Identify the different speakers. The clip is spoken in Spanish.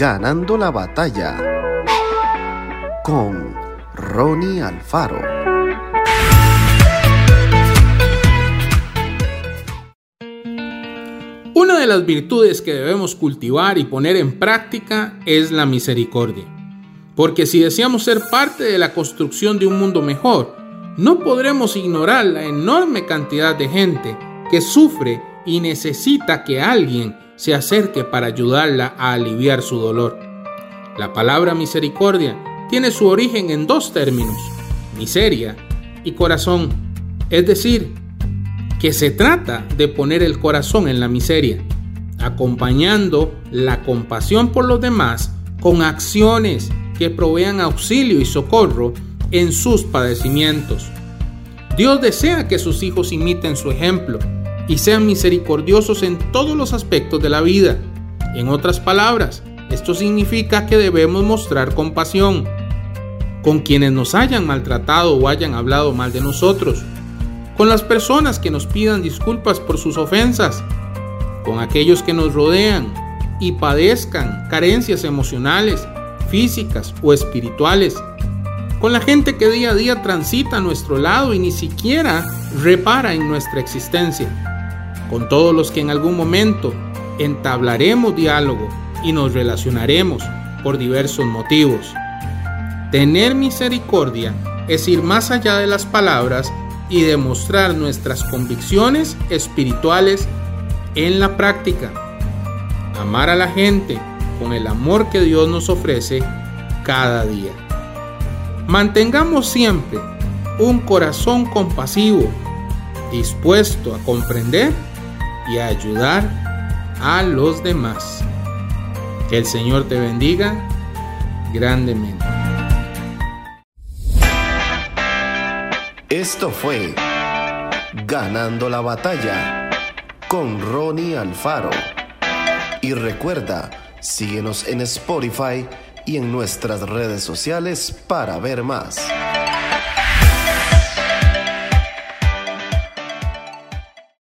Speaker 1: Ganando la batalla con Ronnie Alfaro.
Speaker 2: Una de las virtudes que debemos cultivar y poner en práctica es la misericordia. Porque si deseamos ser parte de la construcción de un mundo mejor, no podremos ignorar la enorme cantidad de gente que sufre y necesita que alguien se acerque para ayudarla a aliviar su dolor. La palabra misericordia tiene su origen en dos términos, miseria y corazón, es decir, que se trata de poner el corazón en la miseria, acompañando la compasión por los demás con acciones que provean auxilio y socorro en sus padecimientos. Dios desea que sus hijos imiten su ejemplo y sean misericordiosos en todos los aspectos de la vida. En otras palabras, esto significa que debemos mostrar compasión con quienes nos hayan maltratado o hayan hablado mal de nosotros, con las personas que nos pidan disculpas por sus ofensas, con aquellos que nos rodean y padezcan carencias emocionales, físicas o espirituales, con la gente que día a día transita a nuestro lado y ni siquiera repara en nuestra existencia, con todos los que en algún momento entablaremos diálogo y nos relacionaremos por diversos motivos. Tener misericordia es ir más allá de las palabras y demostrar nuestras convicciones espirituales en la práctica. Amar a la gente con el amor que Dios nos ofrece cada día. Mantengamos siempre un corazón compasivo, dispuesto a comprender y a ayudar a los demás. Que el Señor te bendiga grandemente.
Speaker 1: Esto fue Ganando la batalla con Ronnie Alfaro. Y recuerda, síguenos en Spotify y en nuestras redes sociales para ver más.